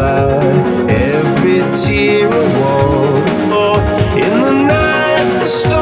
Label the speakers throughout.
Speaker 1: cloud, every tear a waterfall. In the night, the
Speaker 2: stars.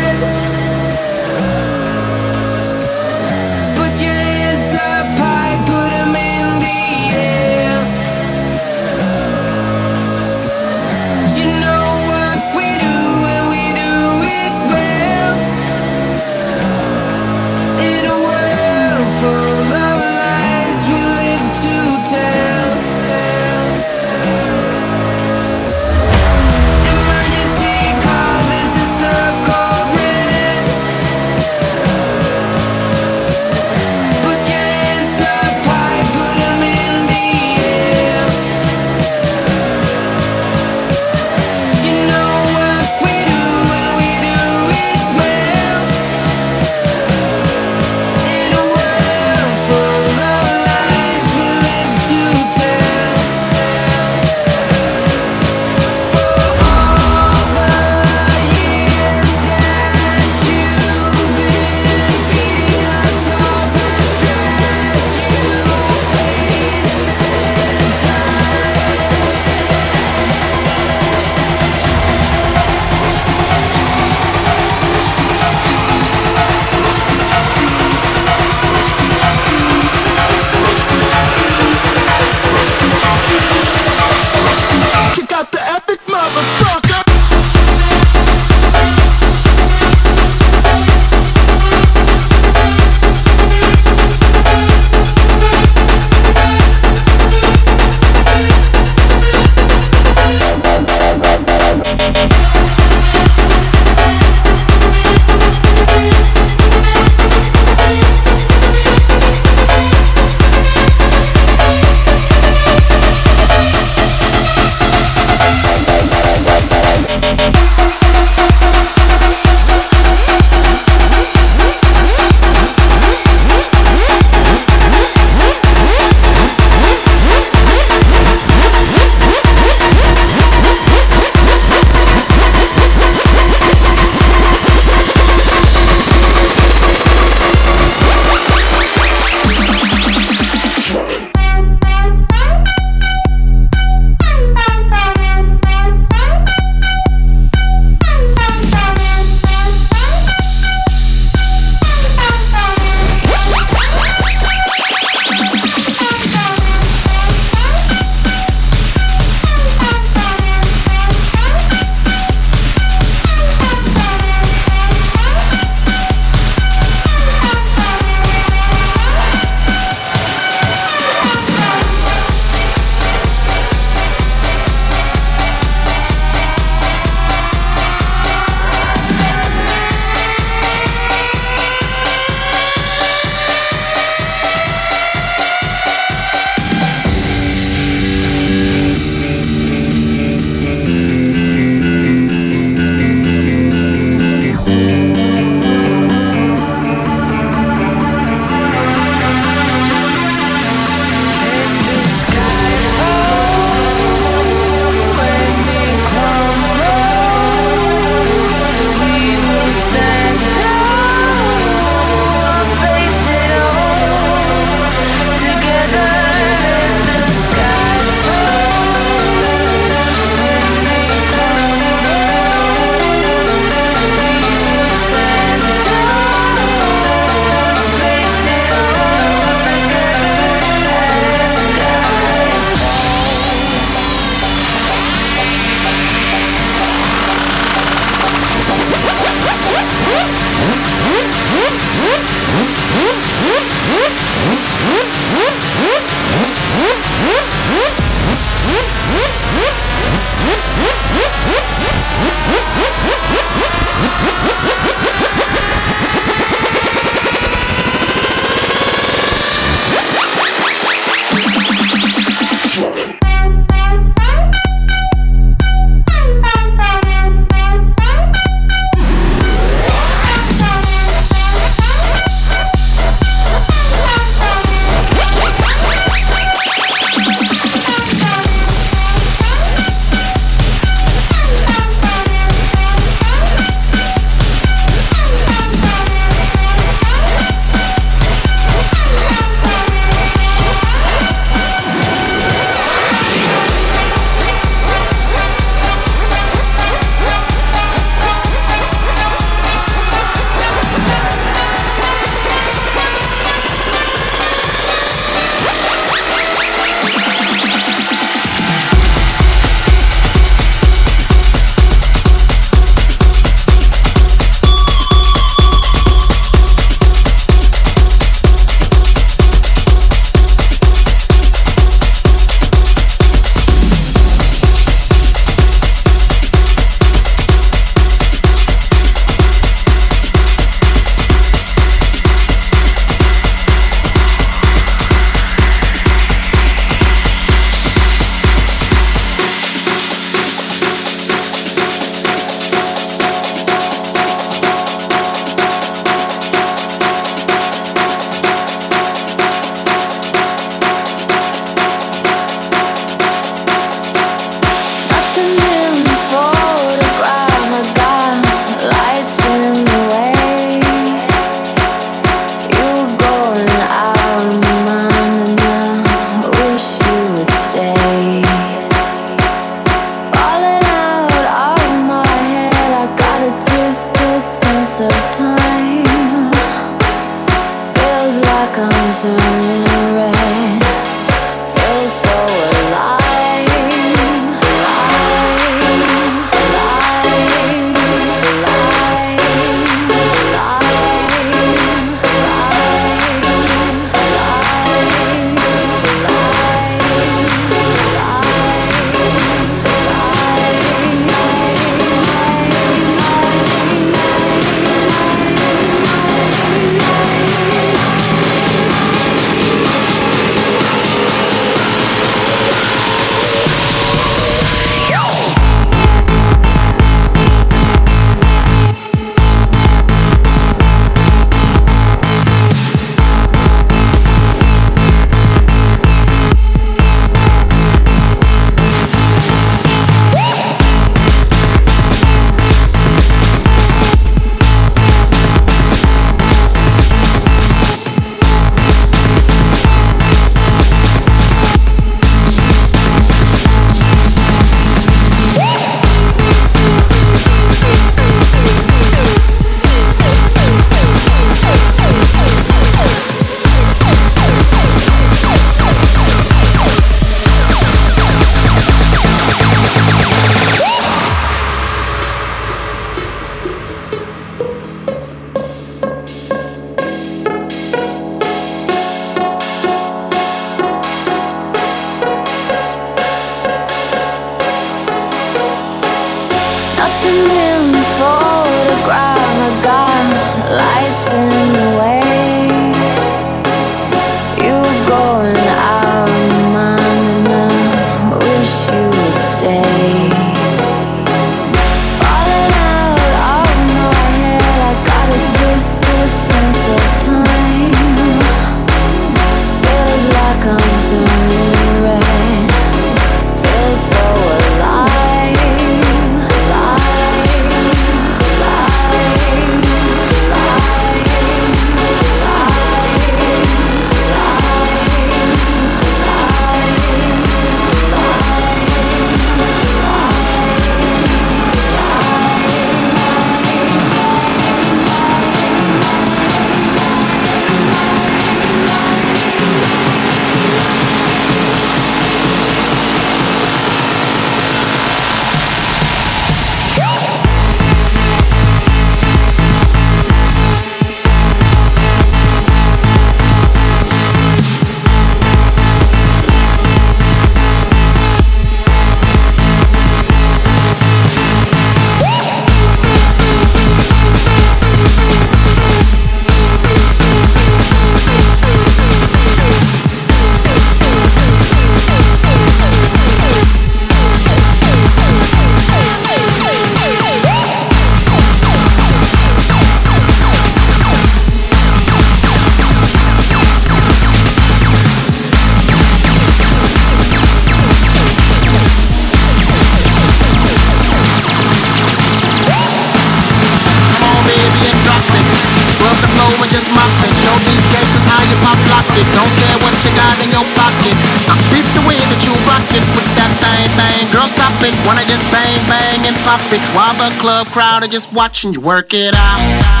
Speaker 1: Club crowd are just watching you work it out.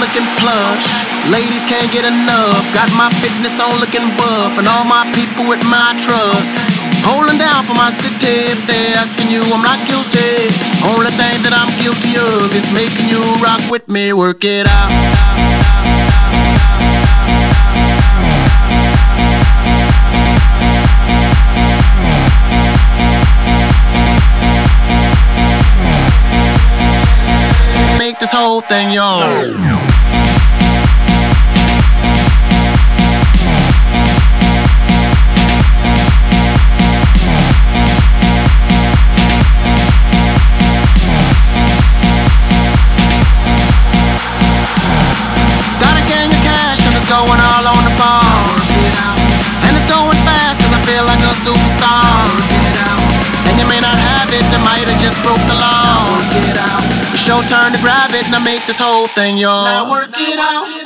Speaker 1: Looking plush. Ladies can't get enough. Got my fitness on looking buff, and all my people with my trust. Holding down for my city. If they're asking you, I'm not guilty. Only thing that I'm guilty of is making you rock with me. Work it out. Make this whole thing yours. Turn to grab it, I make this whole thing yours. Now work it out.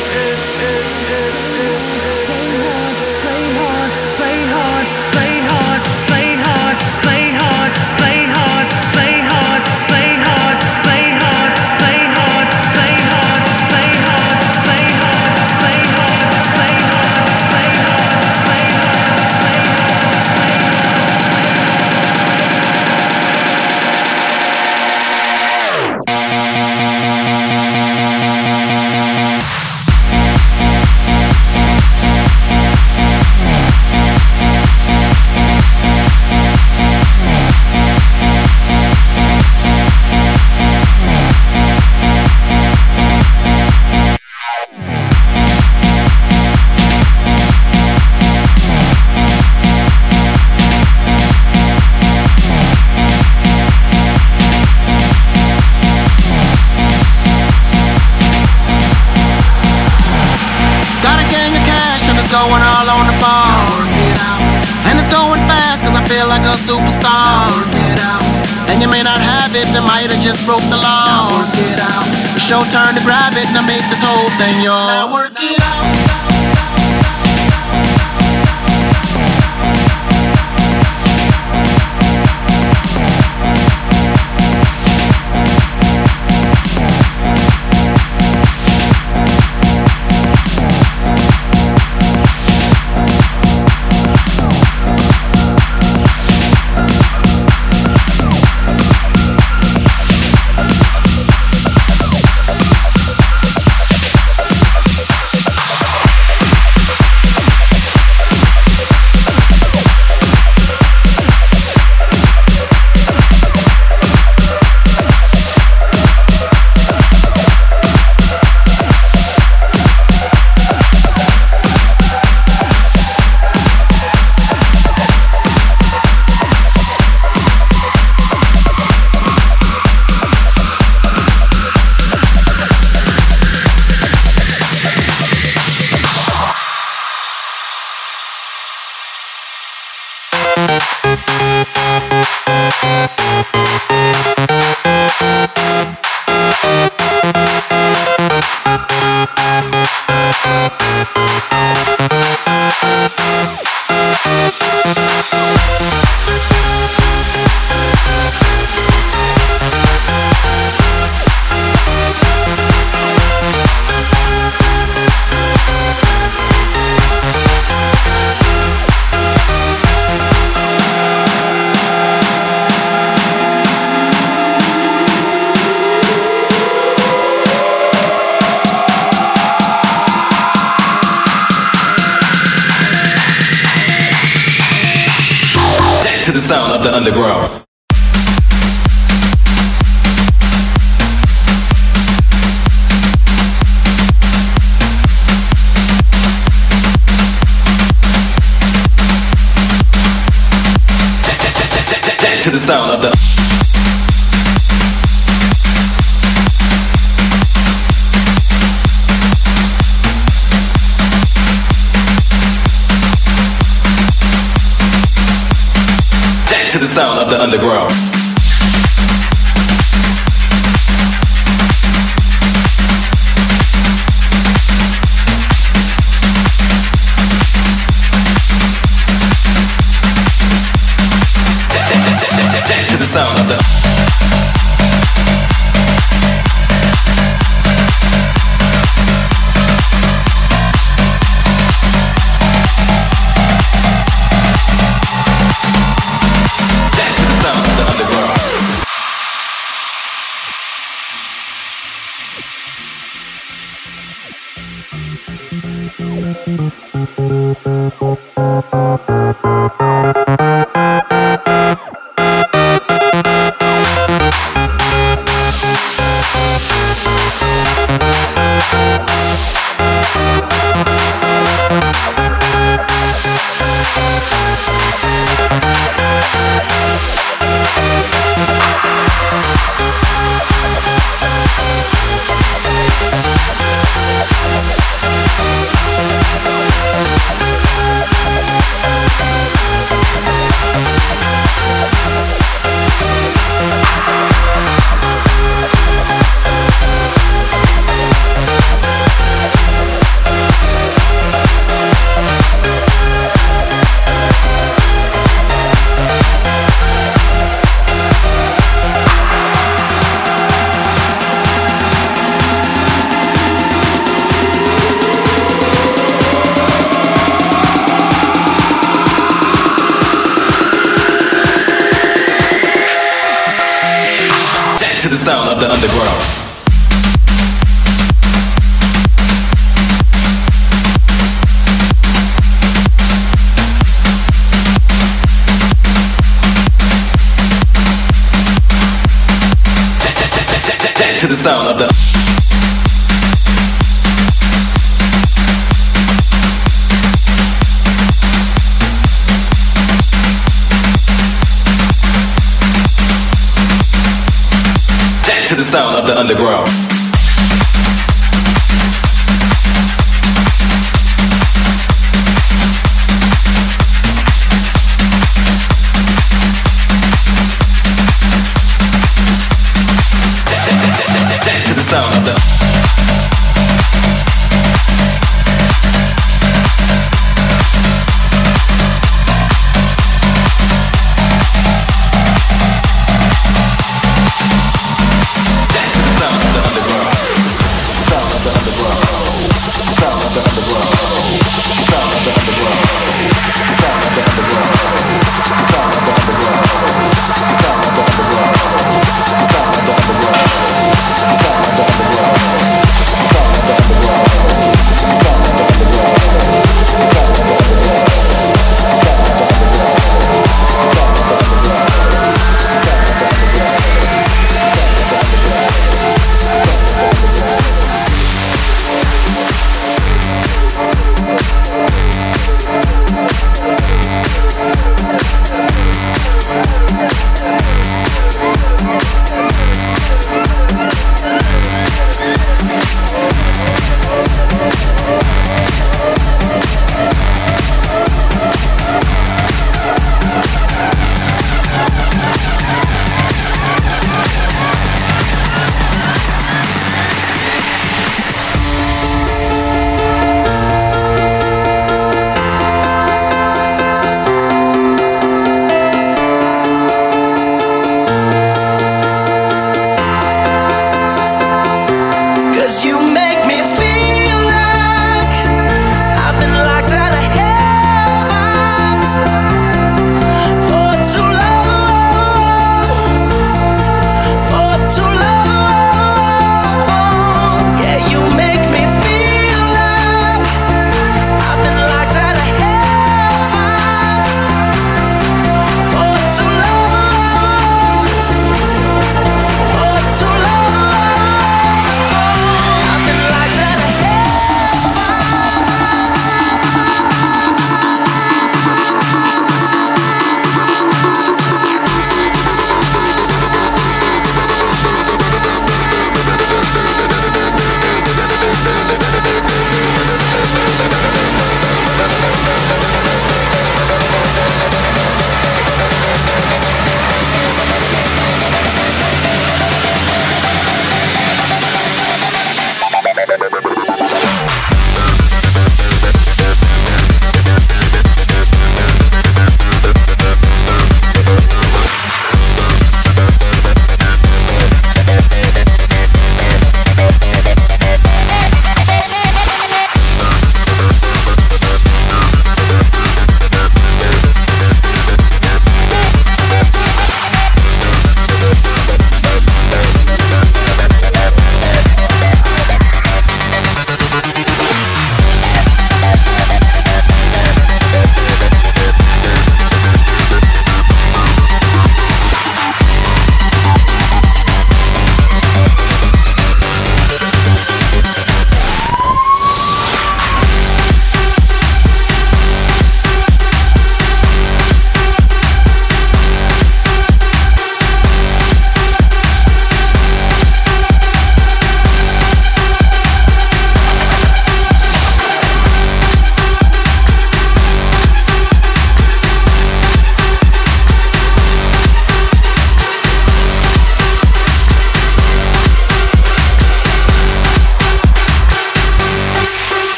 Speaker 3: Turn to grab it and I make this whole thing yours.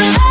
Speaker 4: Bye.